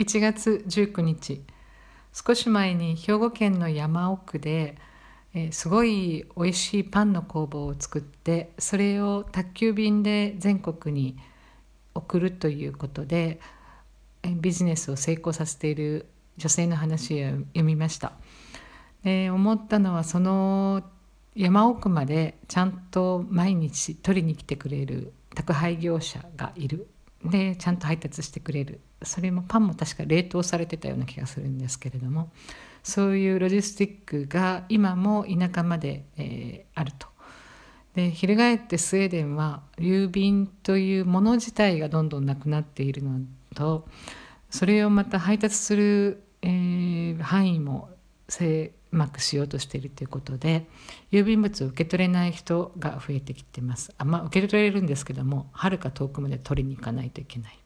1月19日少し前に兵庫県の山奥で、えー、すごい美味しいパンの工房を作ってそれを宅急便で全国に送るということで、えー、ビジネスを成功させている女性の話を読みました。で思ったのはその山奥までちゃんと毎日取りに来てくれる宅配業者がいるでちゃんと配達してくれるそれもパンも確か冷凍されてたような気がするんですけれどもそういうロジスティックが今も田舎まで、えー、あると。で翻ってスウェーデンは郵便というもの自体がどんどんなくなっているのとそれをまた配達する、えー、範囲もうまくしようとしているということで郵便物を受け取れない人が増えてきてます。あまあ受け取れるんですけどもはるか遠くまで取りに行かないといけない。